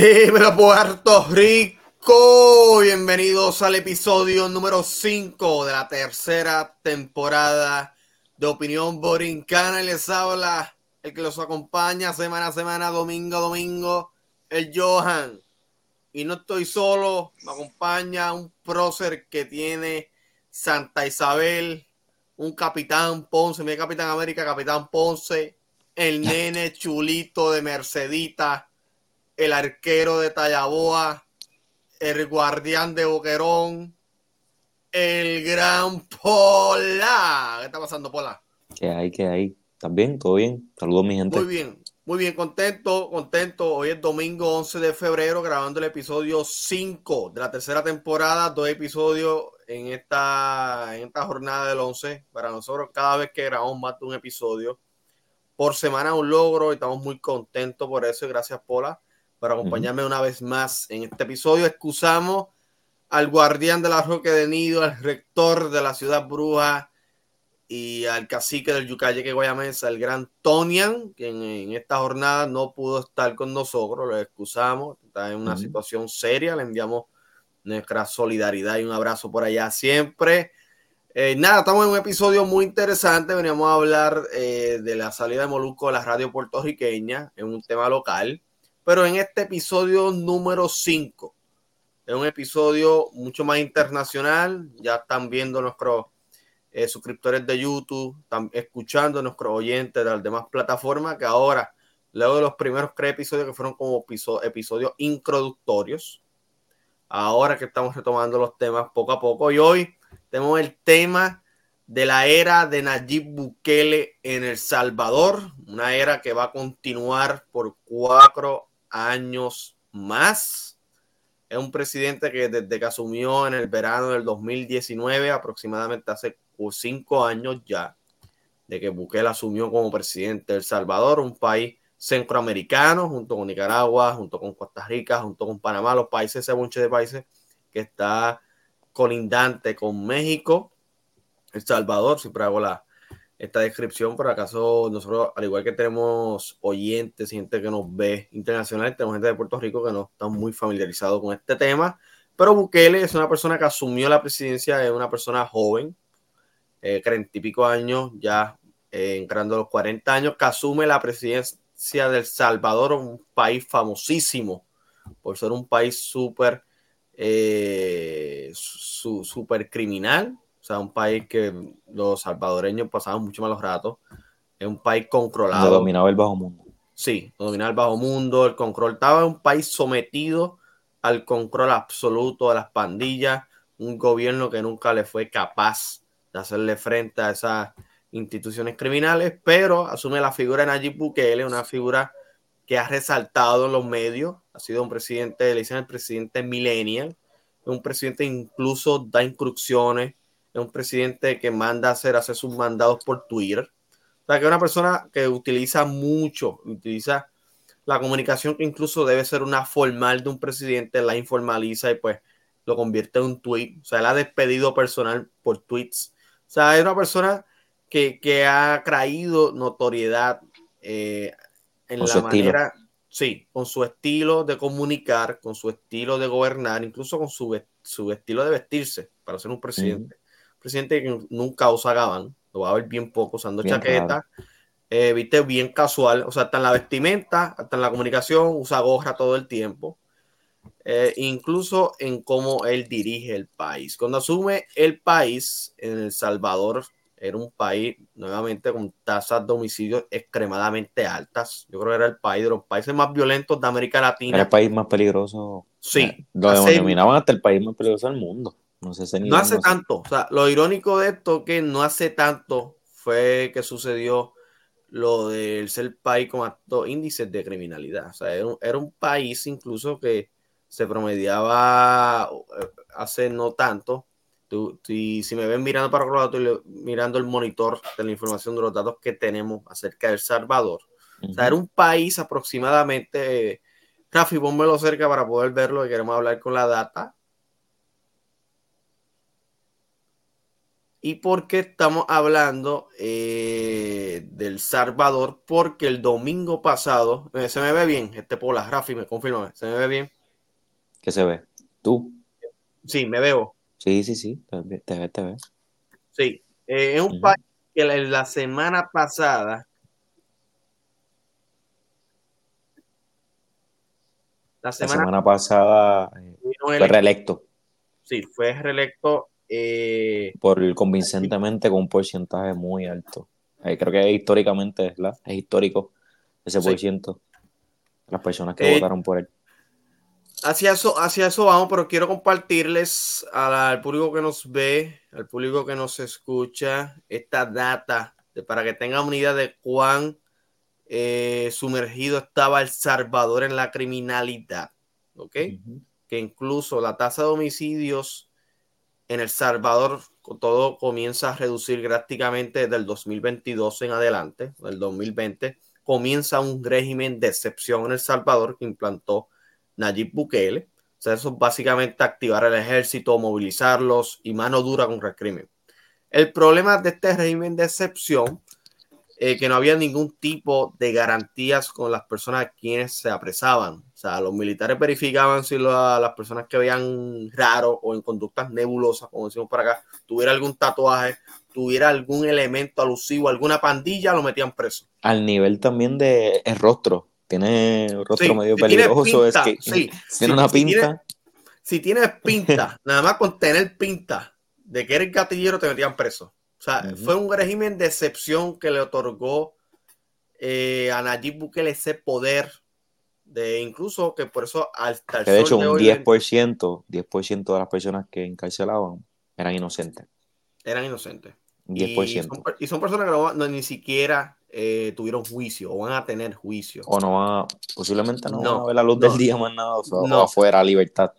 Dímelo Puerto Rico, bienvenidos al episodio número 5 de la tercera temporada de Opinión Borincana. Y les habla el que los acompaña semana a semana, domingo a domingo, el Johan. Y no estoy solo, me acompaña un prócer que tiene Santa Isabel, un capitán Ponce, mi capitán América, capitán Ponce, el nene chulito de Mercedita el arquero de Tallaboa, el guardián de Boquerón, el gran Pola. ¿Qué está pasando, Pola? ¿Qué hay? ¿Qué hay? ¿Estás bien? ¿Todo bien? Saludos, mi gente. Muy bien, muy bien, contento, contento. Hoy es domingo 11 de febrero, grabando el episodio 5 de la tercera temporada, dos episodios en esta, en esta jornada del 11. Para nosotros, cada vez que grabamos más de un episodio por semana, un logro y estamos muy contentos por eso. Y gracias, Pola por acompañarme una vez más en este episodio. Excusamos al guardián de la Roque de Nido, al rector de la ciudad bruja y al cacique del Yucayeque Guayamesa, el gran Tonian, que en, esta jornada no pudo estar con nosotros, lo excusamos, está en una situación seria, le enviamos nuestra solidaridad y un abrazo por allá siempre. Eh, nada, estamos en un episodio muy interesante. Veníamos a hablar eh, de la salida de Molusco de la radio puertorriqueña en un tema local. Pero en este episodio número 5, es un episodio mucho más internacional, ya están viendo nuestros eh, suscriptores de YouTube, están escuchando nuestros oyentes de las demás plataformas, que ahora, luego de los primeros tres episodios que fueron como episodios introductorios, ahora que estamos retomando los temas poco a poco, y hoy tenemos el tema de la era de Nayib Bukele en El Salvador, una era que va a continuar por cuatro años más. Es un presidente que desde que asumió en el verano del 2019, aproximadamente hace cinco años ya, de que Bukele asumió como presidente de El Salvador, un país centroamericano, junto con Nicaragua, junto con Costa Rica, junto con Panamá, los países, ese bunche de países que está colindante con México, El Salvador, siempre hago la, esta descripción. Por acaso, nosotros, al igual que tenemos oyentes, gente que nos ve internacional, tenemos gente de Puerto Rico que no está muy familiarizado con este tema. Pero Bukele es una persona que asumió la presidencia, es una persona joven, eh, treinta y pico años, ya eh, entrando a los 40 años, que asume la presidencia del Salvador, un país famosísimo por ser un país súper eh, súper criminal, sea, un país que los salvadoreños pasaban mucho malos ratos. Es un país controlado. dominaba el bajo mundo. Sí, dominaba el bajo mundo, el control. Estaba en un país sometido al control absoluto de las pandillas, un gobierno que nunca le fue capaz de hacerle frente a esas instituciones criminales, pero asume la figura de Nayib Bukele, una figura que ha resaltado en los medios, ha sido un presidente, le dicen el presidente millennial, un presidente incluso da instrucciones es un presidente que manda a hacer, hacer sus mandados por Twitter. O sea, que es una persona que utiliza mucho, utiliza la comunicación que incluso debe ser una formal de un presidente, la informaliza y pues lo convierte en un tweet. O sea, él ha despedido personal por tweets. O sea, es una persona que, ha traído notoriedad eh, en la manera, sí, con su estilo de comunicar, con su estilo de gobernar, incluso con su, su estilo de vestirse para ser un presidente presidente que nunca usa gabán, lo va a ver bien poco usando chaqueta, eh, viste, bien casual, o sea, hasta en la vestimenta, hasta en la comunicación, usa gorra todo el tiempo, eh, incluso en cómo él dirige el país. Cuando asume el país en El Salvador, era un país nuevamente con tasas de homicidios extremadamente altas. Yo creo que era el país de los países más violentos de América Latina. Era el país más peligroso. Sí. Lo denominaban hasta el país más peligroso del mundo. No, no hace tanto, o sea, lo irónico de esto que no hace tanto fue que sucedió lo del ser país con altos índices de criminalidad. O sea, era un, país incluso que se promediaba eh, hace no tanto. si, si, me ven mirando para otro lado, mirando el monitor de la información de los datos que tenemos acerca de El Salvador. O sea, era un país aproximadamente. Rafi, pónmelo cerca para poder verlo, que queremos hablar con la data ¿Y por qué estamos hablando eh, del Salvador? Porque el domingo pasado, eh, ¿se me ve bien? Este Pola, Rafi, me confirma, ¿se me ve bien? ¿Qué se ve? ¿Tú? Sí, me veo. Sí, sí, sí, te ve, te ve. Te ve. Sí, eh, es un país que la, la semana pasada, la La semana, pasada fue ele- reelecto sí, fue reelecto eh, por convincentemente con un porcentaje muy alto. Eh, creo que históricamente es, la, es histórico ese Sí. por ciento. Las personas que Eh, votaron por él. Hacia eso, hacia eso vamos, pero quiero compartirles al, al público que nos ve, al público que nos escucha, esta data de- para que tengan una idea de cuán sumergido estaba El Salvador en la criminalidad. ¿Ok? Que incluso la tasa de homicidios en El Salvador, todo comienza a reducir drásticamente desde el 2022 en adelante, del 2020, comienza un régimen de excepción en El Salvador que implantó Nayib Bukele. O sea, eso es básicamente activar el ejército, movilizarlos y mano dura contra el crimen. El problema de este régimen de excepción eh, que no había ningún tipo de garantías con las personas a quienes se apresaban. O sea, los militares verificaban si las personas que veían raro o en conductas nebulosas, como decimos por acá, tuviera algún tatuaje, tuviera algún elemento alusivo, alguna pandilla, lo metían preso. Al nivel también de el rostro. Tiene rostro Sí, medio si peligroso. pinta, es que sí. tiene Si- una si pinta. tiene- Si tienes pinta, nada más con tener pinta de que eres gatillero, te metían preso. O sea, fue un régimen de excepción que le otorgó eh, a Nayib Bukele ese poder de incluso que por eso hasta el Que de hecho de un hoy 10%, 10% de las personas que encarcelaban eran inocentes. eran inocentes. Un Y 10%. son, y son personas que no, no- ni siquiera eh, tuvieron juicio o van a tener juicio. O no va, posiblemente no, No, van a ver la luz no, del día más nada, o, sea, o no. afuera, libertad.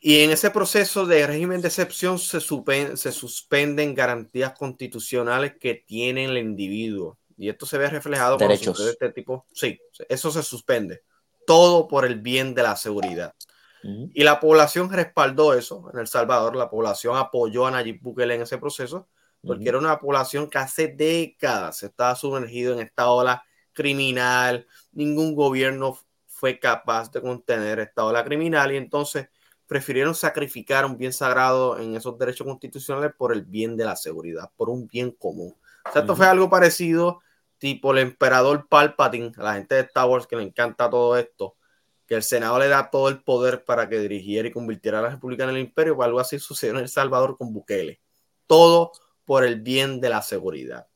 Y en ese proceso de régimen de excepción se, supen- se suspenden garantías constitucionales que tiene el individuo. Y esto se ve reflejado Derechos. sucede este tipo. Sí, eso se suspende. Todo por el bien de la seguridad. Y la población respaldó eso en El Salvador. La población apoyó a Nayib Bukele en ese proceso porque Ujú. era una población que hace décadas estaba sumergido en esta ola criminal. Ningún gobierno fue capaz de contener esta ola criminal y entonces prefirieron sacrificar un bien sagrado en esos derechos constitucionales por el bien de la seguridad, por un bien común. O sea, esto fue algo parecido, tipo el emperador Palpatine, a la gente de Star Wars que le encanta todo esto, que el Senado le da todo el poder para que dirigiera y convirtiera a la República en el imperio, pues algo así sucedió en El Salvador con Bukele. Todo por el bien de la seguridad.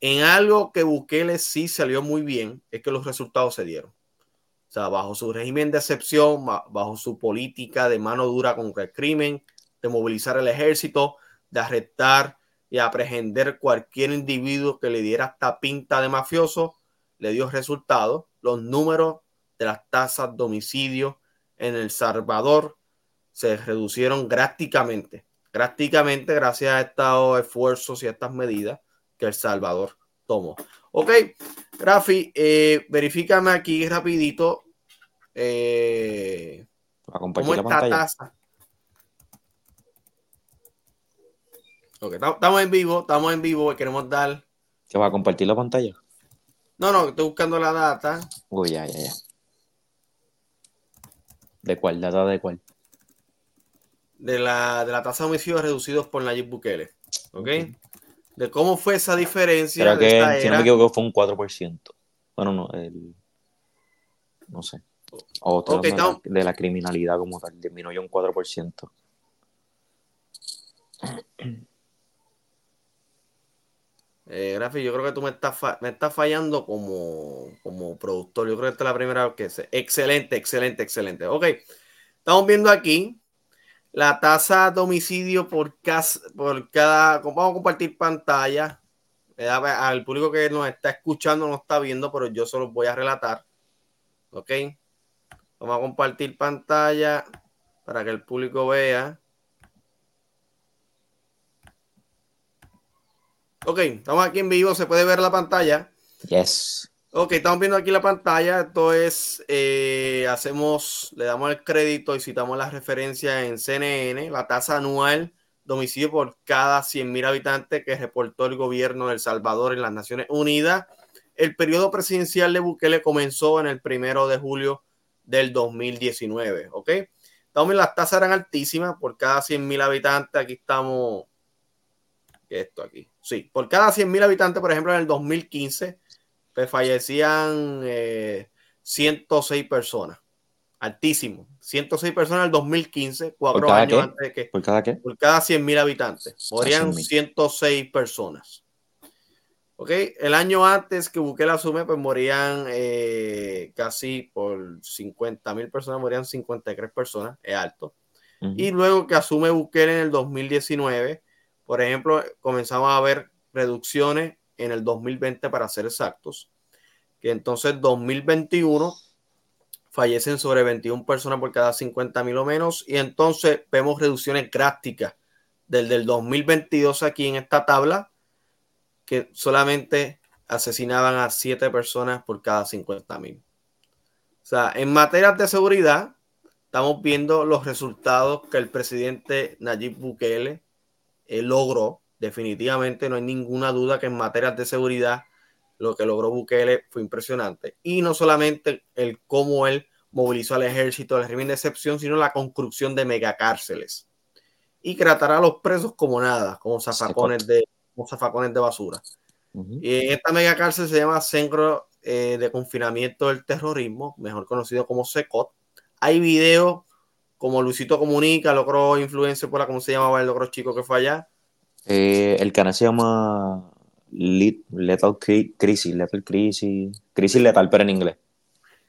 En algo que Bukele sí salió muy bien, es que los resultados se dieron. O sea, bajo su régimen de excepción, ba- bajo su política de mano dura contra el crimen, de movilizar el ejército, de arrestar y aprehender cualquier individuo que le diera esta pinta de mafioso, le dio resultados. Los números de las tasas de homicidio en El Salvador se reducieron drásticamente, drásticamente gracias a estos esfuerzos y a estas medidas que El Salvador tomó. Ok, Rafi, eh, verifícame aquí rapidito eh, cómo la está pantalla. tasa. Ok, tam- estamos en vivo, estamos en vivo y queremos dar... ¿Que va a compartir la pantalla? No, no, estoy buscando la data Uy, ya, ya, ya. ¿De cuál? ¿Data de cuál? de la, de la tasa de homicidios reducidos por Nayib Bukele. ¿Ok? Ok. De cómo fue esa diferencia Creo de esta que, si no me equivoco, fue un 4%. Bueno, no, el... No sé. O estoy Ok, hablando de, la, de la criminalidad como tal, disminuyó un 4%. Eh, Rafi, yo creo que tú me estás, me estás fallando como, como productor. Yo creo que esta es la primera vez que se. Excelente, excelente, excelente. Ok, estamos viendo aquí la tasa de homicidio por, cas- por cada. Vamos a compartir pantalla. Eh, Al público que nos está escuchando no está viendo, pero yo se los voy a relatar. Ok, vamos a compartir pantalla para que el público vea. Ok, estamos aquí en vivo, se puede ver la pantalla. Yes. Ok, estamos viendo aquí la pantalla. Esto es, eh, hacemos, le damos el crédito y citamos las referencias en CNN. La tasa anual de por cada 100.000 habitantes que reportó el gobierno de El Salvador en las Naciones Unidas. El periodo presidencial de Bukele comenzó en el primero de julio del 2019, ¿ok? También las tasas eran altísimas por cada 100.000 habitantes. Aquí estamos, esto aquí, sí, por cada 100.000 habitantes, por ejemplo, en el 2015, pues fallecían 106 eh, personas altísimo. 106 personas en el 2015, cuatro años antes de que. ¿Por cada qué? Por cada 100 mil habitantes. Morían 106 personas. ¿Ok? El año antes que Bukele asume, pues morían eh, casi por 50 mil personas, morían 53 personas, es alto. Y luego que asume Bukele en el 2019, por ejemplo, comenzamos a ver reducciones en el 2020 para ser exactos, que entonces 2021 fallecen sobre 21 personas por cada 50 mil o menos. Y entonces vemos reducciones drásticas desde el 2022 aquí en esta tabla, que solamente asesinaban a 7 personas por cada 50 mil. O sea, en materia de seguridad, estamos viendo los resultados que el presidente Nayib Bukele logró. Definitivamente no hay ninguna duda que en materia de seguridad lo que logró Bukele fue impresionante. Y no solamente el cómo él movilizó al ejército, el régimen de excepción, sino la construcción de megacárceles. Y tratará a los presos como nada, como zafacones de, como zafacones de basura. Y esta megacárcel se llama Centro eh, de Confinamiento del Terrorismo, mejor conocido como SECOT. Hay videos como Luisito Comunica, logró influencia por la, ¿cómo se llamaba el logro chico que fue allá? Eh, el canal se llama Lethal Crisis, Lethal Crisis, Crisis Letal, pero en inglés.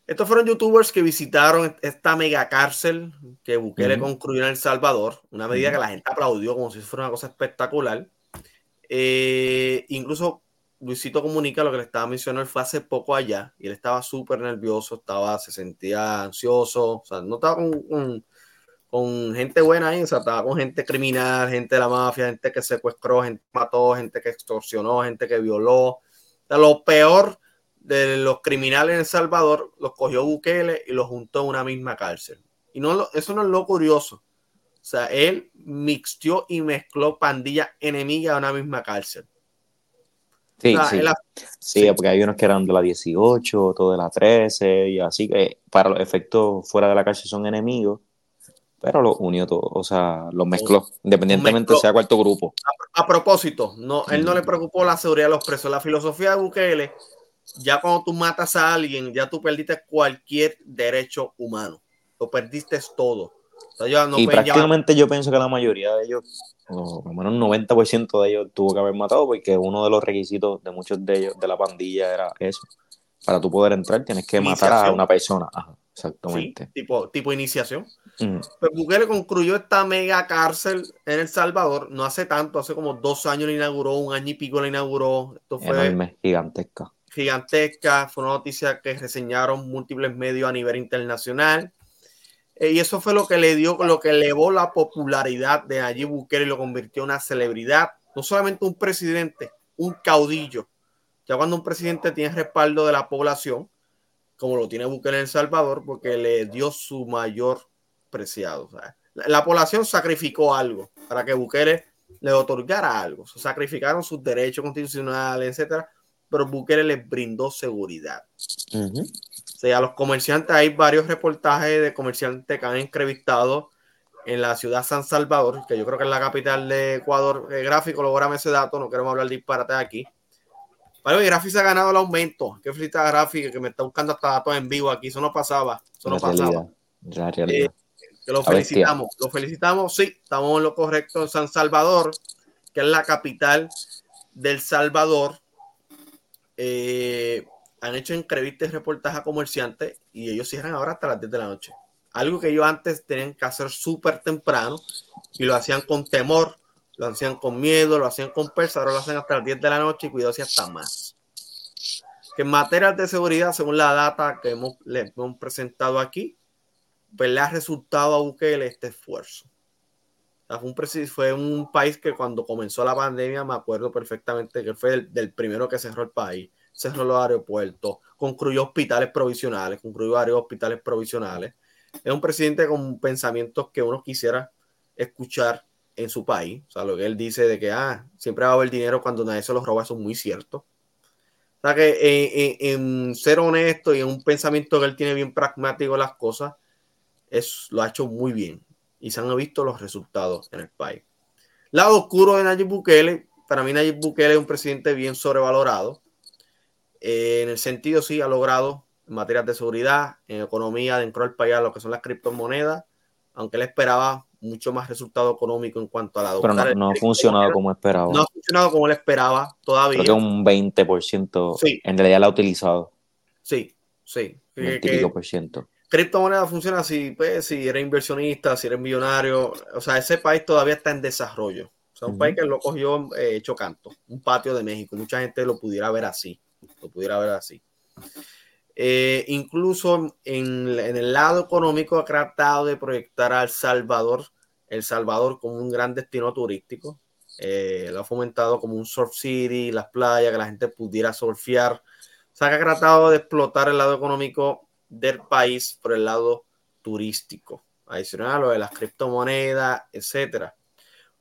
Estos fueron youtubers que visitaron esta mega cárcel que Bukele construyó en El Salvador, una medida que la gente aplaudió como si fuera una cosa espectacular. Eh, incluso Luisito Comunica, lo que le estaba mencionando, él fue hace poco allá y él estaba súper nervioso, estaba, se sentía ansioso, o sea, no estaba con, con, gente buena ahí, o sea, estaba con gente criminal, gente de la mafia, gente que secuestró, gente que mató, gente que extorsionó, gente que violó. O sea, lo peor de los criminales en El Salvador, los cogió Bukele y los juntó en una misma cárcel. Y no, eso no es lo curioso. O sea, él mixtió y mezcló pandillas enemigas a una misma cárcel. Sí, sí. sí, porque hay unos que eran de la 18, otros de la 13, y así que para los efectos fuera de la cárcel son enemigos, pero los unió todos, o sea, los mezcló, independientemente sea cuarto grupo. A, propósito, no, él no le preocupó la seguridad de los presos. La filosofía de Bukele ya cuando tú matas a alguien, ya tú perdiste cualquier derecho humano. Lo perdiste todo. y prácticamente yo pienso que la mayoría de ellos, o por lo menos un 90% de ellos tuvo que haber matado porque uno de los requisitos de muchos de ellos, de la pandilla, era eso. Para tú poder entrar tienes que matar a una persona. Exactamente. tipo, tipo iniciación. Mm. Pues Bukele concluyó esta mega cárcel en El Salvador no hace tanto, hace como dos años la inauguró, un año y pico la inauguró. Esto fue Enorme, gigantesca gigantesca, fue una noticia que reseñaron múltiples medios a nivel internacional. Eh, y eso fue lo que le dio, lo que elevó la popularidad de Nayib Bukele y lo convirtió en una celebridad. No solamente un presidente, un caudillo. Ya cuando un presidente tiene respaldo de la población, como lo tiene Bukele en El Salvador, porque le dio su mayor preciado. la, población sacrificó algo para que Bukele le otorgara algo. Sacrificaron sus derechos constitucionales, etcétera, pero Bukele les brindó seguridad. O sea, a los comerciantes hay varios reportajes de comerciantes que han entrevistado en la ciudad San Salvador, que yo creo que es la capital de Ecuador. El gráfico, lograme ese dato, no queremos hablar de disparate aquí. El gráfico se ha ganado el aumento. Qué felicita gráfica que me está buscando hasta datos en vivo aquí. Eso no pasaba. Eso no pasaba. Eh, que lo felicitamos. Lo felicitamos. Sí, estamos en lo correcto en San Salvador, que es la capital del Salvador eh, han hecho entrevistas y reportajes a comerciantes y ellos cierran ahora hasta las 10 de la noche. Algo que ellos antes tenían que hacer súper temprano y lo hacían con temor, lo hacían con miedo, lo hacían con persa, ahora lo hacen hasta las 10 de la noche y cuidado si hasta más. Que en materia de seguridad, según la data que hemos, hemos presentado aquí, pues le ha resultado a Bukele este esfuerzo. fue, un, país que cuando comenzó la pandemia, me acuerdo perfectamente que fue del primero que cerró el país cerró los aeropuertos, construyó hospitales provisionales, construyó varios hospitales provisionales. Es un presidente con pensamientos que uno quisiera escuchar en su país. O sea, lo que él dice de que ah, siempre va a haber dinero cuando nadie se los roba, eso es muy cierto. O sea, que en, ser honesto y en un pensamiento que él tiene bien pragmático las cosas, es, lo ha hecho muy bien. Y se han visto los resultados en el país. Lado oscuro de Nayib Bukele, para mí Nayib Bukele es un presidente bien sobrevalorado. Eh, en el sentido, sí, ha logrado en materias de seguridad, en economía dentro del país, lo que son las criptomonedas, aunque él esperaba mucho más resultado económico en cuanto a la Pero no, ha funcionado como esperaba. No ha funcionado como él esperaba todavía. Creo que un 20% sí. en realidad la ha utilizado. Sí, sí. Un típico por ciento. Criptomoneda funciona así, pues, si eres inversionista, si eres millonario, o sea, ese país todavía está en desarrollo. O sea, un país que lo cogió eh, hecho canto, un patio de México. Mucha gente lo pudiera ver así, lo pudiera ver así. Eh, incluso en, el lado económico ha tratado de proyectar a El Salvador, El Salvador como un gran destino turístico. Eh, lo ha fomentado como un surf city, las playas, que la gente pudiera surfear. O sea, que ha tratado de explotar el lado económico del país por el lado turístico. Adicional a lo de las criptomonedas, etcétera.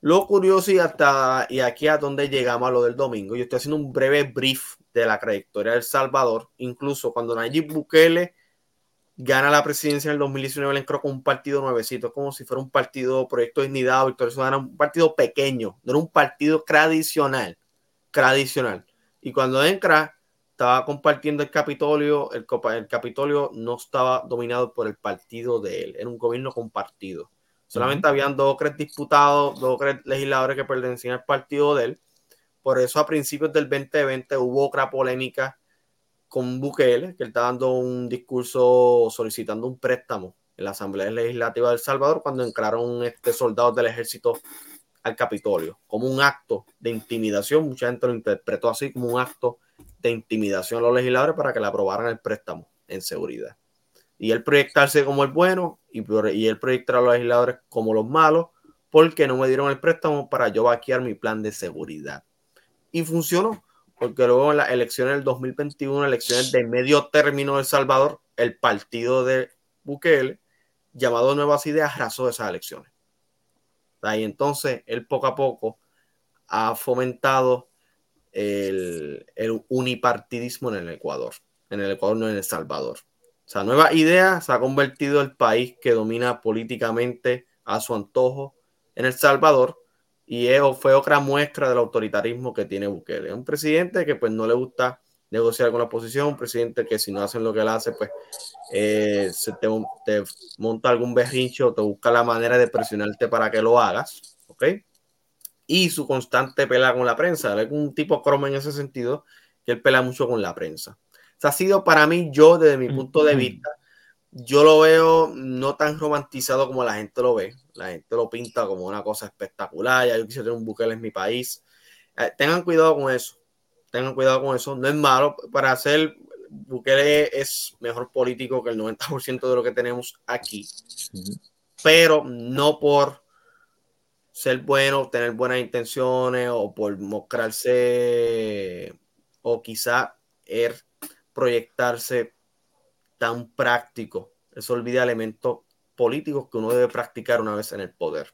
Lo curioso y hasta y aquí a donde llegamos a lo del domingo, yo estoy haciendo un breve brief de la trayectoria del Salvador, incluso cuando Nayib Bukele gana la presidencia en el 2019, le entró con un partido nuevecito, como si fuera un partido Proyecto Dignidad, Victoria Ciudadana, un partido pequeño, no era un partido tradicional, tradicional. Y cuando entra, estaba compartiendo el Capitolio, el, el Capitolio no estaba dominado por el partido de él, era un gobierno compartido. Solamente habían dos o tres diputados, dos o tres legisladores que pertenecían al partido de él. Por eso a principios del 2020 hubo otra polémica con Bukele, que él está dando un discurso solicitando un préstamo en la Asamblea Legislativa de El Salvador cuando entraron este, soldados del ejército al Capitolio, como un acto de intimidación. Mucha gente lo interpretó así como un acto de intimidación a los legisladores para que le aprobaran el préstamo en seguridad y él proyectarse como el bueno y, y él proyectar a los legisladores como los malos porque no me dieron el préstamo para yo vaquear mi plan de seguridad. Y funcionó, porque luego en las elecciones del 2021, elecciones de medio término de El Salvador, el partido de Bukele, llamado Nuevas Ideas, arrasó esas elecciones. Y entonces él poco a poco ha fomentado el, el unipartidismo en el Ecuador, en el Ecuador, no en El Salvador. O sea, Nueva Idea se ha convertido el país que domina políticamente a su antojo en El Salvador y fue otra muestra del autoritarismo que tiene Bukele. Es un presidente que pues no le gusta negociar con la oposición, un presidente que si no hacen lo que él hace, pues eh, se te, monta algún berrincho, te busca la manera de presionarte para que lo hagas, ¿ok? Y su constante pelea con la prensa, es un tipo cromo en ese sentido, que él pelea mucho con la prensa ha sido para mí, yo desde mi punto de vista, yo lo veo no tan romantizado como la gente lo ve. La gente lo pinta como una cosa espectacular. Ya yo quisiera tener un Bukele en mi país. Eh, tengan cuidado con eso. Tengan cuidado con eso. No es malo. Para hacer Bukele es mejor político que el 90% de lo que tenemos aquí. Pero no por ser bueno, tener buenas intenciones o por mostrarse o quizá er, proyectarse tan práctico. Eso olvida elementos políticos que uno debe practicar una vez en el poder.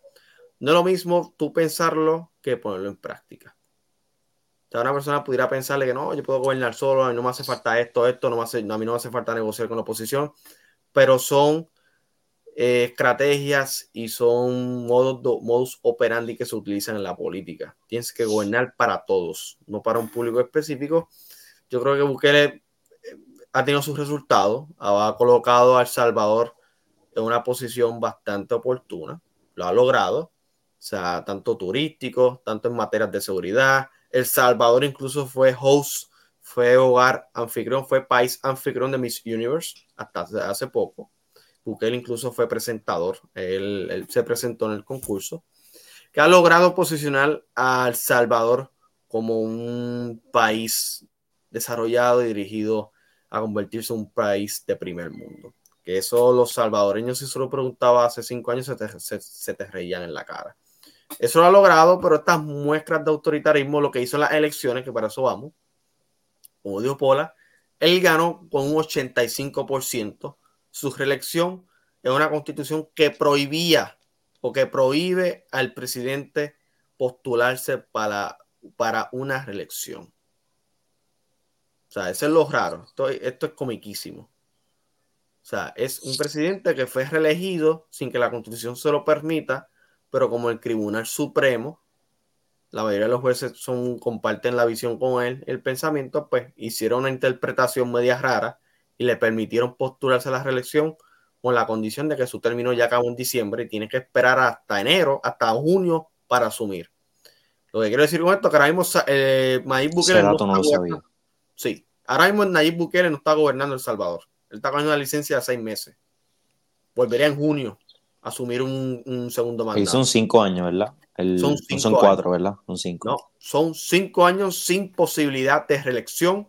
No es lo mismo tú pensarlo que ponerlo en práctica. O una persona pudiera pensarle que no, yo puedo gobernar solo, a mí no me hace falta esto, esto, no me hace, a mí no me hace falta negociar con la oposición, pero son eh, estrategias y son modos, modus operandi que se utilizan en la política. Tienes que gobernar para todos, no para un público específico. Yo creo que Bukele ha tenido sus resultados, ha colocado a El Salvador en una posición bastante oportuna, lo ha logrado, o sea, tanto turístico, tanto en materias de seguridad. El Salvador incluso fue host, fue hogar anfitrión, fue país anfitrión de Miss Universe hasta hace poco. Bukele incluso fue presentador, él, él se presentó en el concurso, que ha logrado posicionar a El Salvador como un país desarrollado y dirigido a convertirse en un país de primer mundo. Que eso los salvadoreños, si se lo preguntaba hace cinco años, se te, reían en la cara. Eso lo ha logrado, pero estas muestras de autoritarismo, lo que hizo en las elecciones, que para eso vamos, como Pola, él ganó con un 85% su reelección en una constitución que prohibía porque prohíbe al presidente postularse para, para una reelección. O sea, eso es lo raro. Esto, esto es comiquísimo. O sea, es un presidente que fue reelegido sin que la constitución se lo permita, pero como el Tribunal Supremo, la mayoría de los jueces son, comparten la visión con él, el pensamiento, pues hicieron una interpretación media rara y le permitieron postularse a la reelección con la condición de que su término ya acabó en diciembre y tiene que esperar hasta enero, hasta junio para asumir. Lo que quiero decir con esto es que ahora mismo eh, Nayib Bukele no, está Sí, ahora mismo Nayib Bukele no está gobernando El Salvador. Él está con una licencia de seis meses. Volvería en junio a asumir un, segundo mandato. Y son cinco años, ¿verdad? son, son, cuatro, ¿verdad? Son cinco. No, son cinco años sin posibilidad de reelección.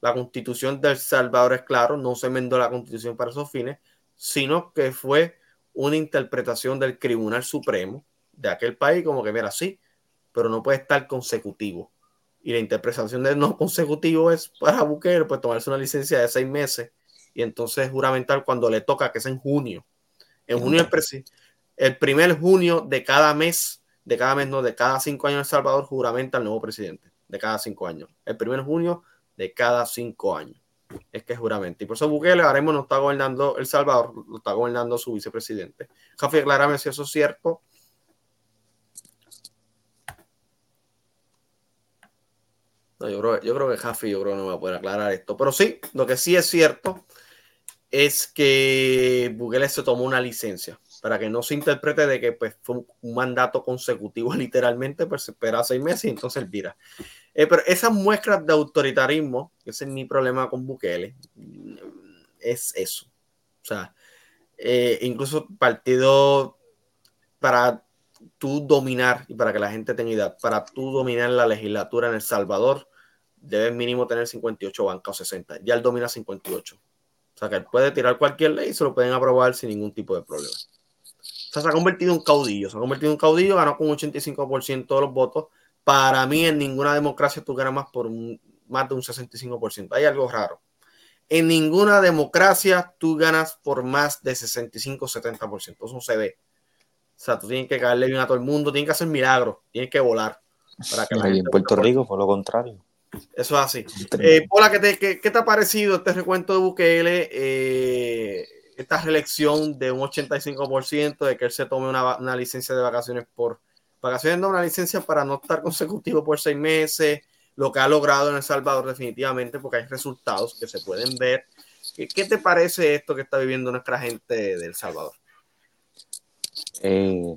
La constitución del Salvador es claro, no se enmendó la constitución para esos fines sino que fue una interpretación del Tribunal Supremo de aquel país como que, mira, sí, pero no puede estar consecutivo. Y la interpretación de no consecutivo es para Bukele, pues tomarse una licencia de seis meses y entonces juramentar cuando le toca, que es en junio. En junio, el, el primer junio de cada mes, de cada mes, no, de cada cinco años El Salvador juramenta al nuevo presidente, de cada cinco años. El primer junio de cada cinco años es que es juramento. Y por eso Bukele ahora no está gobernando El Salvador, lo está gobernando su vicepresidente. Jafi, aclárame si eso es cierto. No, yo, creo, yo creo que Jafi yo creo no va a poder aclarar esto. Pero sí, lo que sí es cierto es que Bukele se tomó una licencia para que no se interprete de que pues, fue un mandato consecutivo literalmente, pues se espera seis meses y entonces vira. Eh, pero esas muestras de autoritarismo, ese es mi problema con Bukele, es eso. O sea, eh, incluso partido para tú dominar y para que la gente tenga idea, para tú dominar la legislatura en El Salvador, debes mínimo tener 58 bancas o 60. Ya él domina 58. O sea que él puede tirar cualquier ley y se lo pueden aprobar sin ningún tipo de problema. O sea, se ha convertido en un caudillo. Se ha convertido en un caudillo, ganó con un 85% de los votos para mí, en ninguna democracia tú ganas más por más de un 65%. Hay algo raro. En ninguna democracia tú ganas por más de 65-70%. Eso se ve. O sea, tú tienes que caerle bien a todo el mundo, tienes que hacer milagros, tienes que volar. Para que en Puerto Rico fue lo contrario. Eso es así. Eh, ¿qué te, qué, te, ha parecido este recuento de Bukele? Eh, esta reelección de un 85%, de que él se tome una, una licencia de vacaciones por vacaciones no una licencia para no estar consecutivo por seis meses, lo que ha logrado en El Salvador definitivamente, porque hay resultados que se pueden ver. ¿Qué, te parece esto que está viviendo nuestra gente de El Salvador? Eh,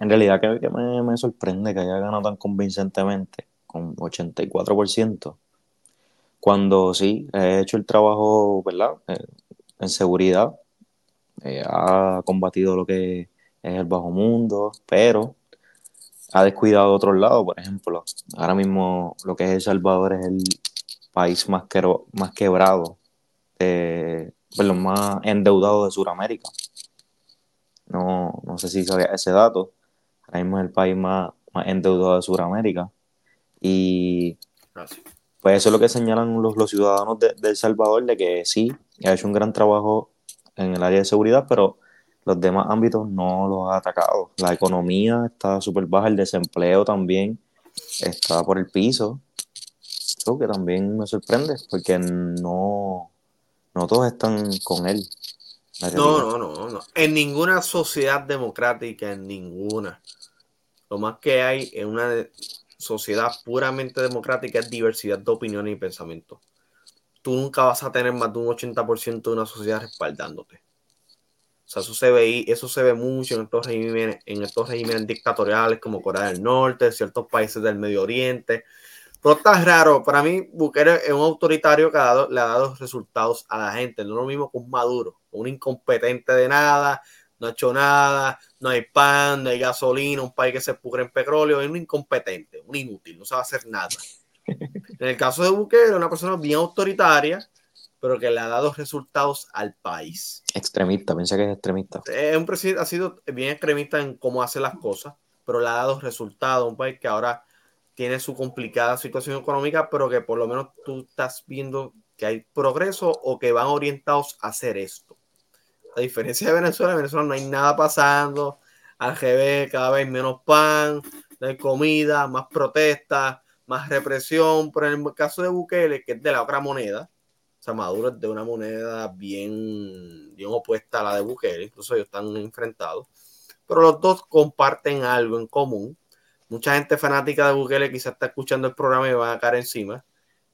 en realidad que, me, sorprende que haya ganado tan convincentemente, con 84%, cuando sí, he hecho el trabajo, ¿verdad? Eh, en seguridad, eh, ha combatido lo que es el bajo mundo, pero ha descuidado otros lados, por ejemplo. Ahora mismo lo que es El Salvador es el país más, más quebrado, eh, más endeudado de Sudamérica. No, no sé si sabía ese dato. Ahora mismo es el país más, endeudado de Sudamérica. Y pues eso es lo que señalan los, los ciudadanos de, de El Salvador, de que sí, ha hecho un gran trabajo en el área de seguridad, pero los demás ámbitos no los ha atacado. La economía está súper baja, el desempleo también está por el piso. Eso que también me sorprende, porque no, no todos están con él. No, no, no, no. En ninguna sociedad democrática, en ninguna. Lo más que hay en una sociedad puramente democrática es diversidad de opiniones y pensamientos. Tú nunca vas a tener más de un 80% de una sociedad respaldándote. O sea, eso se ve, eso se ve mucho en estos regímenes, en estos regímenes dictatoriales como Corea del Norte, ciertos países del Medio Oriente. Pero está raro. Para mí, Bukele es un autoritario que le ha dado resultados a la gente. No es lo mismo que un Maduro, un incompetente de nada, no ha hecho nada, no hay pan, no hay gasolina, un país que se pudre en petróleo. Es un incompetente, un inútil, no sabe hacer nada. En el caso de Bukele, una persona bien autoritaria pero que le ha dado resultados al país. Extremista, piensa que es extremista. Es un presidente, ha sido bien extremista en cómo hace las cosas, pero le ha dado resultados. Un país que ahora tiene su complicada situación económica, pero que por lo menos tú estás viendo que hay progreso o que van orientados a hacer esto. A diferencia de Venezuela, en Venezuela no hay nada pasando, Al GB cada vez menos pan, no hay comida, más protestas, más represión. Pero en el caso de Bukele, que es de la otra moneda, o sea, Maduro es de una moneda bien, bien opuesta a la de Bukele, incluso ellos están enfrentados. Pero los dos comparten algo en común. Mucha gente fanática de Bukele quizás está escuchando el programa y va a caer encima.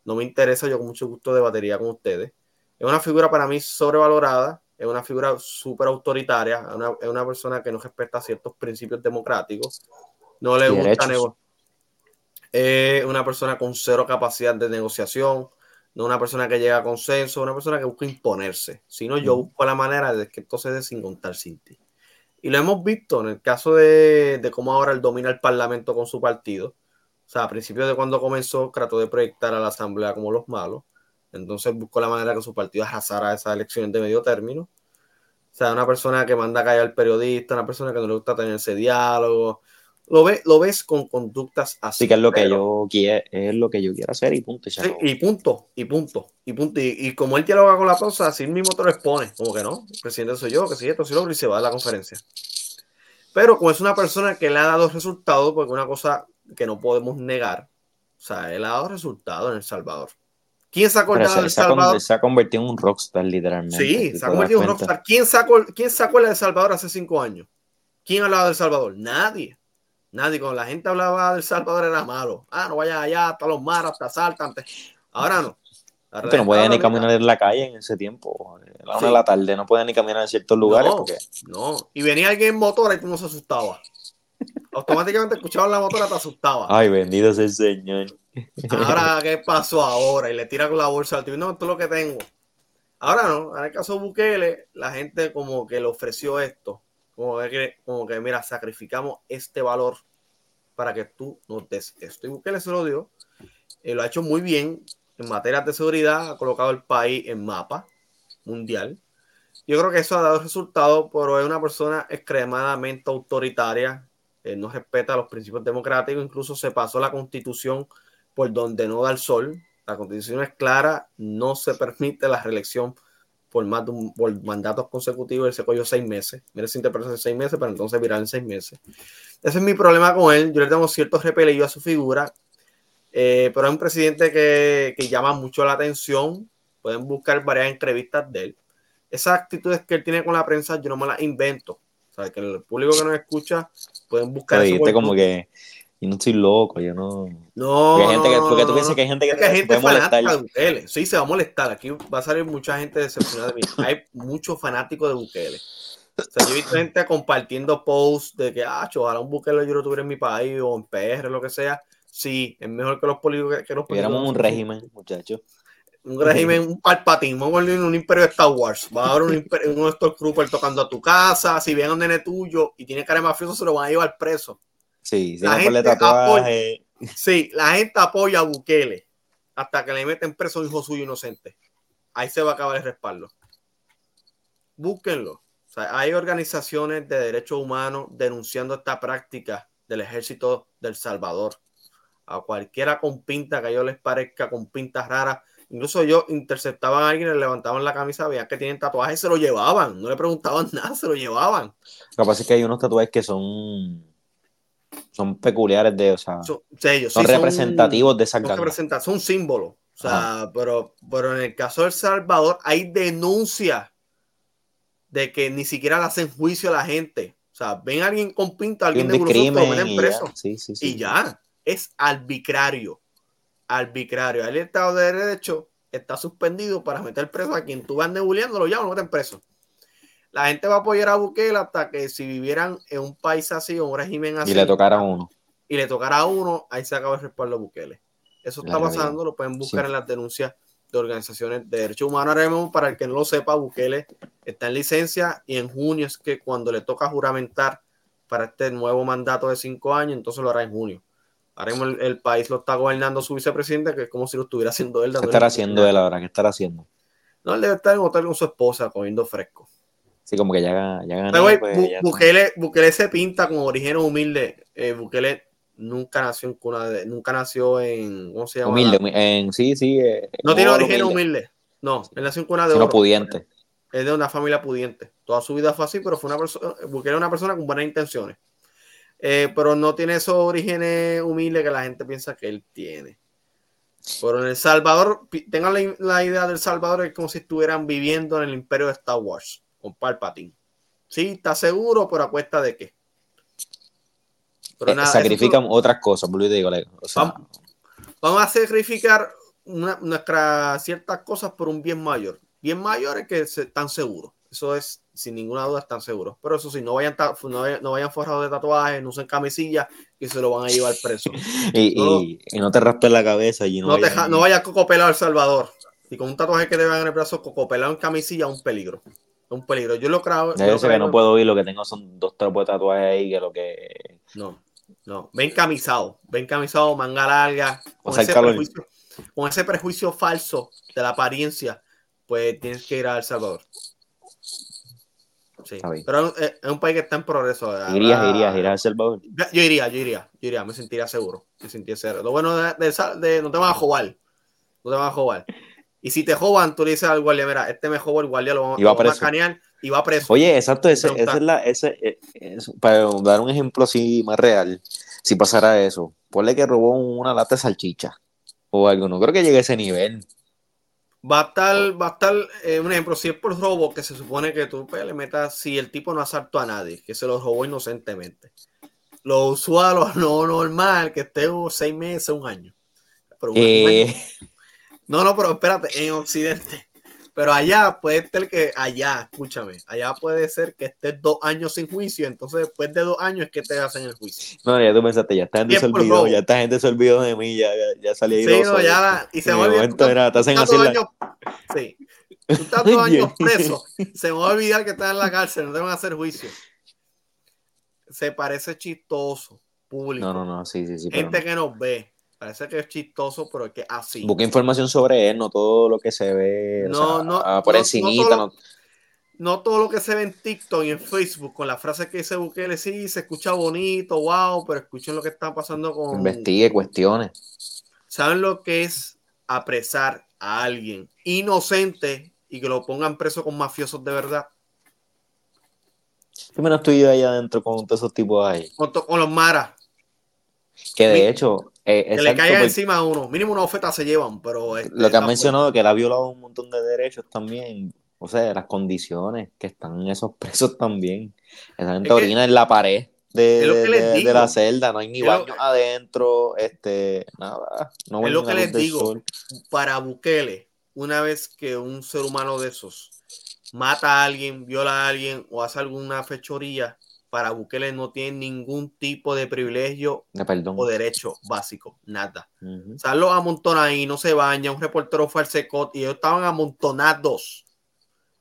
No me interesa, yo con mucho gusto debatería con ustedes. Es una figura para mí sobrevalorada, es una figura súper autoritaria, es una, persona que no respeta ciertos principios democráticos, no le gusta negociar. Es una persona con cero capacidad de negociación, no una persona que llega a consenso, una persona que busca imponerse. Si no, yo busco la manera de que esto se dé sin contar sin ti. Y lo hemos visto en el caso de, de cómo ahora él domina el Parlamento con su partido. O sea, a principios de cuando comenzó, trató de proyectar a la Asamblea como los malos. Entonces buscó la manera que su partido arrasara esas elecciones de medio término. O sea, una persona que manda a callar al periodista, una persona que no le gusta tener ese diálogo. Lo, ve, lo ves con conductas así. Sí, que es lo que yo quiero, es lo que yo quiero hacer y punto. Y, y punto, y punto, y punto. Y, como él dialoga con la cosa, así mismo te lo expone. Como que no, el presidente soy yo, que si esto, si lo y se va a la conferencia. Pero como es una persona que le ha dado resultados, porque una cosa que no podemos negar, o sea, él ha dado resultados en El Salvador. ¿Quién sacó el de El Salvador? Se ha convertido en un rockstar, literalmente. Sí, se ha convertido en un rockstar. ¿Quién sacó, ¿Quién sacó el de El Salvador hace cinco años? ¿Quién hablaba del Salvador? Nadie. Nadie. Cuando la gente hablaba del Salvador era malo. Ah, no vayas allá, hasta los maras, te asaltan. Ahora no. Usted no podía ni caminar en la calle en ese tiempo. A la una de la tarde no podía ni caminar en ciertos lugares. No, no. Y venía alguien en motora y tú no se asustaba. Automáticamente escuchaban la motora te asustaba. Ay, bendito sea el Señor. Ahora, ¿qué pasó ahora? Y le tira con la bolsa al tío. No, esto es lo que tengo. Ahora no. En el caso de Bukele, la gente como que le ofreció esto. Como que, como que mira, sacrificamos este valor para que tú nos des esto. Y Bukele se lo dio. Y lo ha hecho muy bien en materia de seguridad. Ha colocado el país en mapa mundial. Yo creo que eso ha dado resultado, pero es una persona extremadamente autoritaria, eh, no respeta los principios democráticos, incluso se pasó la constitución por donde no da el sol. La constitución es clara, no se permite la reelección por más de un, por mandatos consecutivos. Él se cogió seis meses. Mira, se interpreta en seis meses, pero entonces virar en seis meses. Ese es mi problema con él. Yo le tengo cierto repelillo a su figura, eh, pero es un presidente que, que llama mucho la atención. Pueden buscar varias entrevistas de él. Esas actitudes que él tiene con la prensa, yo no me las invento. O sea, que el público que nos escucha pueden buscar. Pero como que y no estoy loco, yo no. No. Porque, gente que, porque tú piensas que hay gente que, que hay gente molestar. De Bukele. Sí, se va a molestar. Aquí va a salir mucha gente decepcionada de mí. Hay muchos fanáticos de Bukele. O sea, yo he visto gente compartiendo posts de que, ah, ojalá un Bukele yo lo tuviera en mi país o en PR, lo que sea. Sí, es mejor que los políticos. Que los políticos. un régimen, muchachos. Un régimen, un palpatín, vamos a volver un imperio de Star Wars. Va a haber un, imperio, un Stormtrooper tocando a tu casa. Si ven a un nene tuyo y tiene cara de mafioso, se lo van a llevar preso. Sí, la gente apoya, sí, la gente apoya a Bukele hasta que le meten preso a un hijo suyo inocente. Ahí se va a acabar el respaldo. Búsquenlo. O sea, hay organizaciones de derechos humanos denunciando esta práctica del ejército del Salvador. A cualquiera con pinta que a ellos les parezca con pintas raras. Incluso yo interceptaban a alguien, le levantaban la camisa, veían que tienen tatuajes, se lo llevaban. No le preguntaban nada, se lo llevaban. Lo que pasa es que hay unos tatuajes que son son peculiares de, o sea, son, representativos de esa son, son símbolos. O sea, pero, pero en el caso de El Salvador hay denuncias de que ni siquiera le hacen juicio a la gente. O sea, ven a alguien con pinta, alguien de crimen preso. y ya, es arbitrario. Arbitrario. El Estado de Derecho está suspendido para meter preso a quien tú vas nebuleando, lo llaman, lo meten preso la gente va a apoyar a Bukele hasta que si vivieran en un país así o un régimen así. Y le tocara a uno. Y le tocara a uno, ahí se acaba el respaldo a Bukele. Eso está pasando, lo pueden buscar en las denuncias de organizaciones de derechos humanos. Ahora para el que no lo sepa, Bukele está en licencia y en junio es que cuando le toca juramentar para este nuevo mandato de cinco años, entonces lo hará en junio. Ahora el, el, país lo está gobernando su vicepresidente, que es como si lo estuviera haciendo él. ¿Qué estará haciendo él ahora? ¿Qué estará haciendo? No, él debe estar en hotel con su esposa, comiendo fresco. Sí, como que ya, ya ganó. Pues, Bukele, se pinta con origen humilde. Eh, Bukele nunca nació en cuna de, nunca nació en ¿cómo se llama? Humilde, en sí, sí. Eh, no tiene origen humilde. No, él nació en cuna de oro. pudiente. es de una familia pudiente. Toda su vida fue así, pero fue una persona, Bukele una persona con buenas intenciones. Eh, pero no tiene esos orígenes humildes que la gente piensa que él tiene. Pero en El Salvador, tengan la, idea del Salvador, es como si estuvieran viviendo en el imperio de Star Wars, con Palpatine. Sí, está seguro, pero a cuesta de qué. Eh, sacrifican otras cosas, digo, vamos, a sacrificar nuestras ciertas cosas por un bien mayor. Bien mayor es que están seguros. Eso es, sin ninguna duda, están seguros. Pero eso sí, no vayan, no vayan, forrados de tatuajes, no usen camisillas y se lo van a llevar preso. y, no, te raspes la cabeza y no, no, no vayas coco pelado El Salvador. Y con un tatuaje que te vean en el brazo, coco pelado en camisilla, un peligro. Un peligro. Yo lo creo. Yo sé que no puedo oír, lo que tengo son dos trapos de tatuajes ahí, que lo que. No, no. Ven camisado, ven camisado, manga larga. Con, ese prejuicio, con ese prejuicio falso de la apariencia, pues tienes que ir a El Salvador. Sí. Pero es, un país que está en progreso. ¿Irías, irías, irías a El Salvador? Yo iría, yo iría, yo iría, me sentiría seguro. Me sentiría seguro. Lo bueno de, de, no te van a jugar. No te van a jugar. Y si te joban, tú le dices al guardia, mira, este me jobó, el guardia lo, vamos, a escanear y va preso. Oye, exacto, ese, es la, ese, eh, para dar un ejemplo así más real, si pasara eso, ponle que robó una lata de salchicha o algo, no creo que llegue a ese nivel. Va a estar, va a estar eh, un ejemplo, si es por robo, que se supone que tú pues, le metas, si el tipo no asaltó a nadie, que se lo robó inocentemente. Lo usual, lo no normal, que esté seis meses, un año. Pero un eh, año no, no, pero espérate, en Occidente. Pero allá puede ser que, allá, escúchame, allá puede ser que estés dos años sin juicio, entonces después de dos años es que te hacen el juicio. No, ya tú pensaste, ya esta gente se olvidó, ya esta gente se olvidó de mí, ya, ya, salí ahí. Sí, no, ya, y se va a olvidar. sí. Tú estás dos años preso, se va a olvidar que estás en la cárcel, no te van a hacer juicio. Se parece chistoso, público. No, no, no, sí, sí, sí. Gente que nos ve Parece que es chistoso, pero es que así. Busca información sobre él, no todo lo que se ve. No, no. Por no, no, todo lo que se ve en TikTok y en Facebook con la frase que dice Bukele, sí, se escucha bonito, wow, pero escuchen lo que está pasando con. Investigue cuestiones. ¿Saben lo que es apresar a alguien inocente y que lo pongan preso con mafiosos de verdad? Yo menos estoy ahí adentro con todos esos tipos ahí. Con, con los maras. Que de hecho, eh, que le caiga encima a uno. Mínimo una oferta se llevan, pero. Este, lo que han mencionado, que él ha violado un montón de derechos también. O sea, las condiciones que están esos presos también. Esa gente orina en la pared de, la celda, no hay ni baño adentro, este, nada. No es lo que les digo. Para Bukele, una vez que un ser humano de esos mata a alguien, viola a alguien o hace alguna fechoría, para Bukele no tiene ningún tipo de privilegio o derecho básico, nada. O sea, los amontonan ahí, no se baña, un reportero fue al secot y ellos estaban amontonados.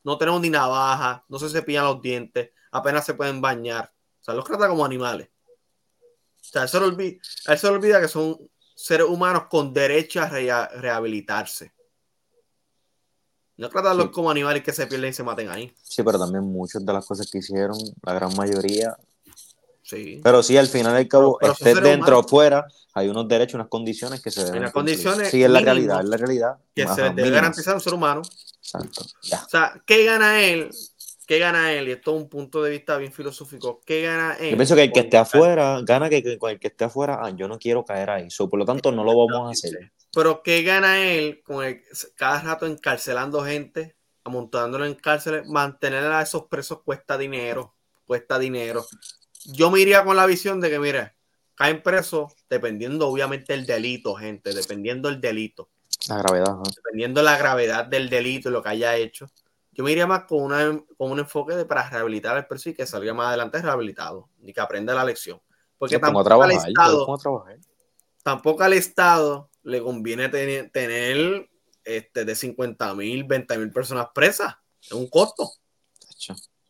No tenemos ni navaja, no se cepillan los dientes, apenas se pueden bañar. O sea, los trata como animales. O sea, él se olvida, él se olvida que son seres humanos con derecho a rehabilitarse. No tratarlos como animales que se pierden y se maten ahí. Sí, pero también muchas de las cosas que hicieron, la gran mayoría. Sí. Pero sí, al final al cabo, estés dentro o fuera, hay unos derechos, unas condiciones que se deben. Unas condiciones. Sí, es la realidad, es la realidad. Que se debe garantizar a un ser humano. Exacto. O sea, ¿qué gana él? ¿Qué gana él? Y esto es un punto de vista bien filosófico. ¿Qué gana él? Yo pienso que el que esté afuera, gana que, que, el que esté afuera, ah, yo no quiero caer ahí. por lo tanto, no lo vamos a hacer. Pero ¿qué gana él con el, cada rato encarcelando gente, amontándolo en cárceles? Mantener a esos presos cuesta dinero, cuesta dinero. Yo me iría con la visión de que, mire, caen presos dependiendo obviamente el delito, gente, dependiendo el delito. La gravedad. Dependiendo la gravedad del delito y lo que haya hecho. Yo me iría más con, una, con un enfoque de, para rehabilitar al preso y que salga más adelante rehabilitado y que aprenda la lección. Porque tampoco, al Estado, tampoco al Estado le conviene tener, este, de 50 mil, 20 mil personas presas. Es un costo.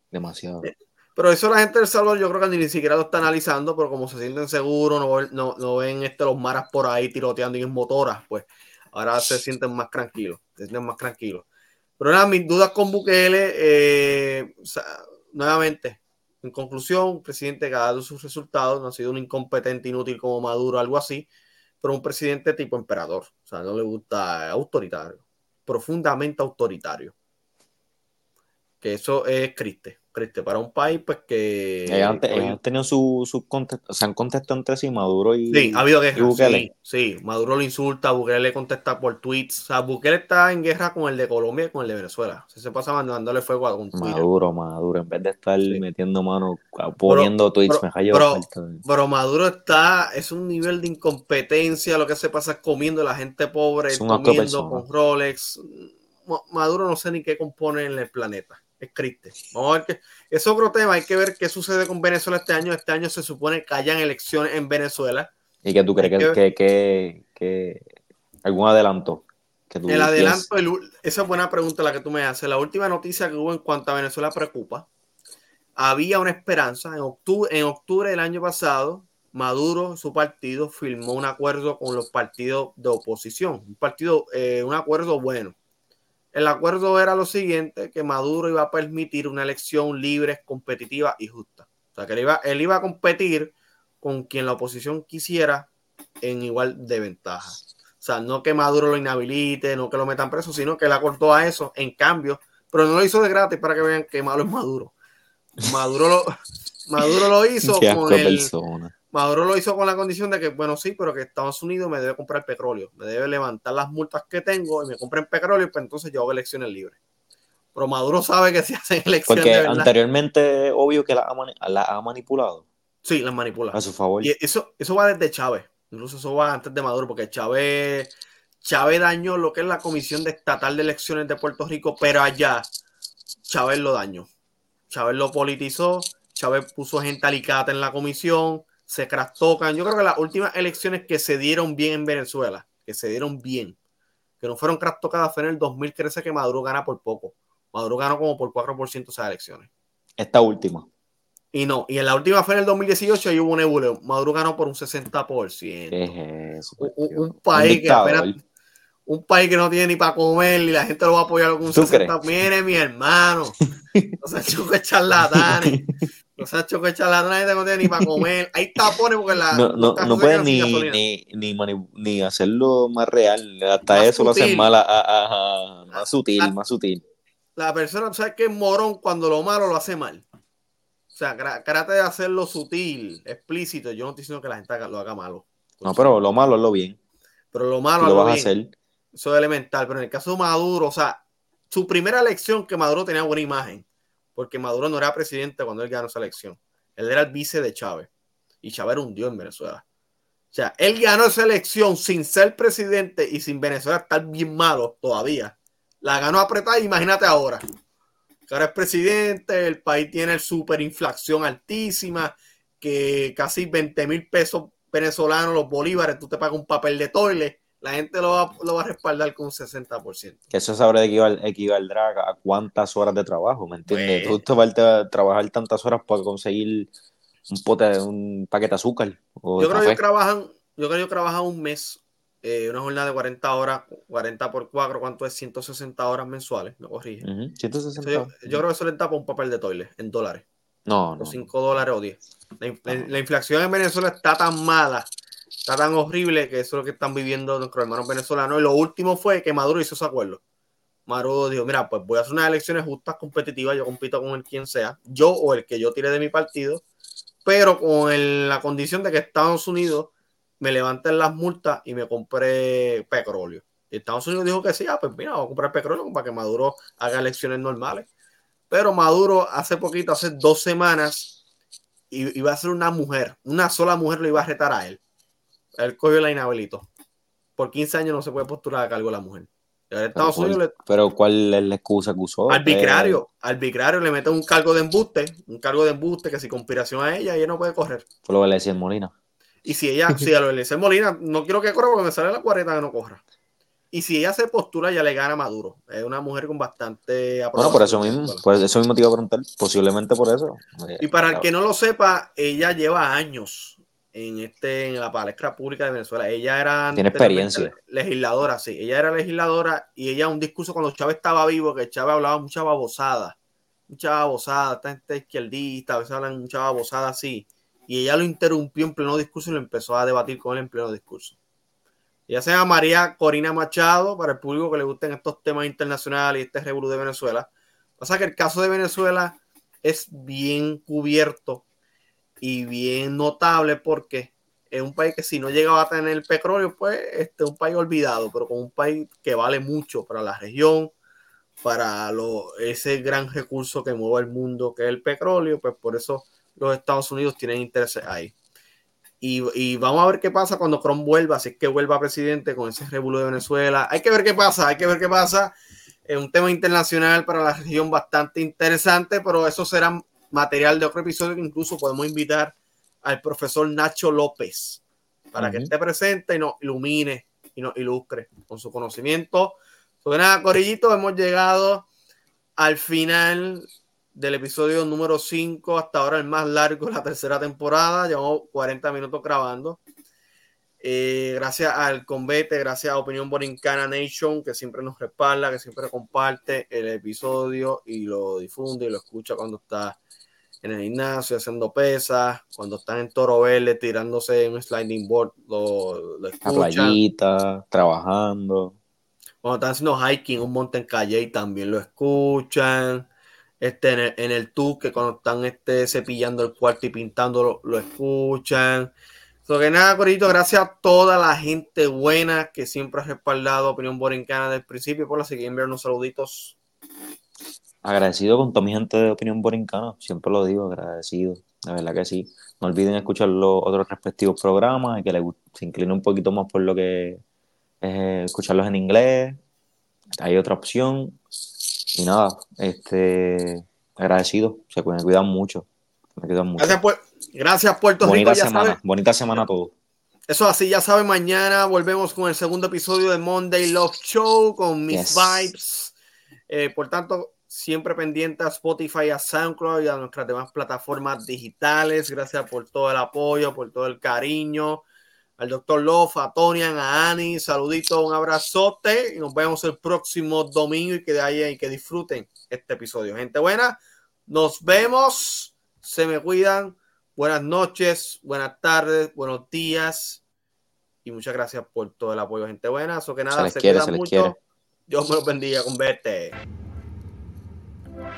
Demasiado. Eh, pero eso la gente del Salvador yo creo que ni siquiera lo está analizando, pero como se sienten seguros, no, no, ven este, los maras por ahí tiroteando en motoras, pues ahora se sienten más tranquilos, se sienten más tranquilos. Pero nada, mis dudas con Bukele, eh, nuevamente, en conclusión, presidente que ha dado sus resultados, no ha sido un incompetente inútil como Maduro, algo así, pero un presidente tipo emperador. O sea, no le gusta autoritario, profundamente autoritario. que eso es triste para un país pues que... Ellos han, tenido su, su se han contestado entre sí Maduro y Sí, ha habido guerra. Sí, Maduro lo insulta, Bukele le contesta por tweets, o sea, Bukele está en guerra con el de Colombia y con el de Venezuela, se pasa mandándole fuego a un Maduro, Maduro, en vez de estar metiendo mano, poniendo tweets, pero, pero, Maduro está, es un nivel de incompetencia, lo que se pasa es comiendo la gente pobre, comiendo con Rolex, Maduro no sé ni qué compone en el planeta es triste. Vamos a ver que es otro tema. Hay que ver qué sucede con Venezuela este año. Este año se supone que hayan elecciones en Venezuela. ¿Y que tú crees que, que, que, algún adelanto? Que el adelanto, esa es buena pregunta la que tú me haces. La última noticia que hubo en cuanto a Venezuela preocupa. Había una esperanza. En octubre, en octubre del año pasado, Maduro, su partido, firmó un acuerdo con los partidos de oposición. Un partido, eh, un acuerdo bueno el acuerdo era lo siguiente, que Maduro iba a permitir una elección libre, competitiva y justa. O sea, que él iba, él iba a competir con quien la oposición quisiera en igual de ventaja. O sea, no que Maduro lo inhabilite, no que lo metan preso, sino que él acortó a eso en cambio, pero no lo hizo de gratis para que vean que malo es Maduro. Maduro lo, Maduro lo hizo con el, Maduro lo hizo con la condición de que, bueno, sí, pero que Estados Unidos me debe comprar petróleo, me debe levantar las multas que tengo y me compren petróleo, pues entonces yo hago elecciones libres. Pero Maduro sabe que si hacen elecciones. Porque anteriormente, obvio que la ha, ha manipulado. Sí, las manipula. A su favor. Y eso, eso va desde Chávez. Incluso eso va antes de Maduro, porque Chávez, Chávez dañó lo que es la Comisión de Estatal de Elecciones de Puerto Rico, pero allá Chávez lo dañó. Chávez lo politizó, Chávez puso gente alicata en la comisión, se trastocan. Yo creo que las últimas elecciones que se dieron bien en Venezuela, que se dieron bien, que no fueron trastocadas, fue en el 2013 que Maduro gana por poco. Maduro ganó como por 4% esas elecciones. Esta última. Y no, y en la última fue en el 2018 y hubo un ebuleo. Maduro ganó por un 60%. ¿Qué es Un, país que apenas, un país que no tiene ni para comer y la gente lo va a apoyar con un 60%. Mire, mi hermano. O sea, charlatanes. O sea, choque charlatanes no tiene ni para comer. Hay tapones porque la. No, no, no pueden ni, ni, ni, ni, hacerlo más real. Hasta eso lo hacen mal, a, más sutil, más sutil. La persona, ¿sabes es morón cuando lo malo lo hace mal? O sea, trate de hacerlo sutil, explícito. Yo no estoy diciendo que la gente lo haga malo. No, pero lo malo es lo bien. Pero lo malo lo vas a hacer. Eso es elemental. Pero en el caso de Maduro, o sea, su primera elección que Maduro tenía buena imagen porque Maduro no era presidente cuando él ganó esa elección. Él era el vice de Chávez. Y Chávez era un dios en Venezuela. O sea, él ganó esa elección sin ser presidente y sin Venezuela estar bien malo todavía. La ganó apretada, imagínate ahora. Ahora es presidente, el país tiene superinflación altísima, que casi 20 mil pesos venezolanos, los bolívares, tú te pagas un papel de toile la gente lo va, lo va a respaldar con un 60%. Que eso sabrá equivaldrá a cuántas horas de trabajo, ¿me entiendes? Pues, Tú te trabajar tantas horas para conseguir un pote, un paquete de azúcar. yo, creo que trabajan, yo creo que trabajan un mes, eh, una jornada de 40 horas, 40 por 4, ¿cuánto es? 160 horas mensuales, me corrige. yo, creo que eso le tapa un papel de toile en dólares. No, no. 5 dólares o 10. la inflación en Venezuela está tan mala está tan horrible que eso es lo que están viviendo nuestros hermanos venezolanos. Y lo último fue que Maduro hizo ese acuerdo. Maduro dijo, mira, pues voy a hacer unas elecciones justas, competitivas, yo compito con el quien sea, yo o el que yo tire de mi partido, pero con la condición de que Estados Unidos me levanten las multas y me compre petróleo. Y Estados Unidos dijo que sí, ah, pues mira, voy a comprar petróleo para que Maduro haga elecciones normales. Pero Maduro hace poquito, hace dos semanas, iba a ser una mujer, una sola mujer lo iba a retar a él él cogió la inhabilitó. Por 15 años no se puede postular a cargo de la mujer. pero, ¿cuál, es la excusa que usó? Arbitrario. Arbitrario le mete un cargo de embuste, un cargo de embuste que si conspiración a ella, ella no puede correr. Fue lo que le decía Molina. Y si ella, si a lo que le Molina, no quiero que corra porque me sale la 40 que no corra. Y si ella se postura, ya le gana Maduro. Es una mujer con bastante Bueno, por eso mismo, pues eso mismo te iba a preguntar, posiblemente por eso. Y para el que no lo sepa, ella lleva años en, este, en la palestra pública de Venezuela. Ella era Tiene experiencia. legisladora, sí. Ella era legisladora y ella un discurso cuando Chávez estaba vivo, que Chávez hablaba mucha babosada, mucha babosada, esta gente izquierdista, a veces hablan mucha babosada así. Y ella lo interrumpió en pleno discurso y lo empezó a debatir con él en pleno discurso. Ella se llama María Corina Machado, para el público que le gusten estos temas internacionales y este revolú de Venezuela. Pasa que el caso de Venezuela es bien cubierto y bien notable porque es un país que si no llegaba a tener petróleo, pues este es un país olvidado, pero con un país que vale mucho para la región, para lo, ese gran recurso que mueve el mundo, que es el petróleo, pues por eso los Estados Unidos tienen intereses ahí. Y, vamos a ver qué pasa cuando Trump vuelva, si es que vuelva presidente con ese revuelo de Venezuela. Hay que ver qué pasa, hay que ver qué pasa. Es un tema internacional para la región bastante interesante, pero eso será material de otro episodio que incluso podemos invitar al profesor Nacho López para que esté presente y nos ilumine y nos ilustre con su conocimiento. Sobre nada, Corillito, hemos llegado al final del episodio número 5, hasta ahora el más largo de la tercera temporada. Llevamos 40 minutos grabando. Eh, gracias al Convete, gracias a Opinión Borincana Nation, que siempre nos respalda, que siempre comparte el episodio y lo difunde y lo escucha cuando está en el gimnasio haciendo pesas, cuando están en Toro Verde tirándose en un sliding board, lo, lo escuchan. playita, trabajando. Cuando están haciendo hiking, un monte en calle y también lo escuchan este, en el, en el que cuando están este, cepillando el cuarto y pintando lo, escuchan. So que nada, Corito, gracias a toda la gente buena que siempre ha respaldado Opinión Borincana desde el principio. Por la siguiente enviar unos saluditos. Agradecido con toda mi gente de Opinión Borincana, siempre lo digo, agradecido, la verdad que sí. No olviden escuchar los otros respectivos programas y que les, se incline un poquito más por lo que es escucharlos en inglés. Hay otra opción, y nada, este, agradecido, se cuidan mucho. Gracias, por, gracias Puerto bonita Semana, bonita semana a todos. Eso así, ya saben, mañana volvemos con el segundo episodio de Monday Love Show con mis vibes. Eh, por tanto, siempre pendiente a Spotify, a SoundCloud y a nuestras demás plataformas digitales. Gracias por todo el apoyo, por todo el cariño al doctor Love, a Tonian, a Ani, saludito, un abrazote y nos vemos el próximo domingo y que de ahí y que disfruten este episodio. Gente buena, nos vemos, se me cuidan, buenas noches, buenas tardes, buenos días y muchas gracias por todo el apoyo, gente buena. Eso que nada, se, se mucho. Dios me los bendiga con What?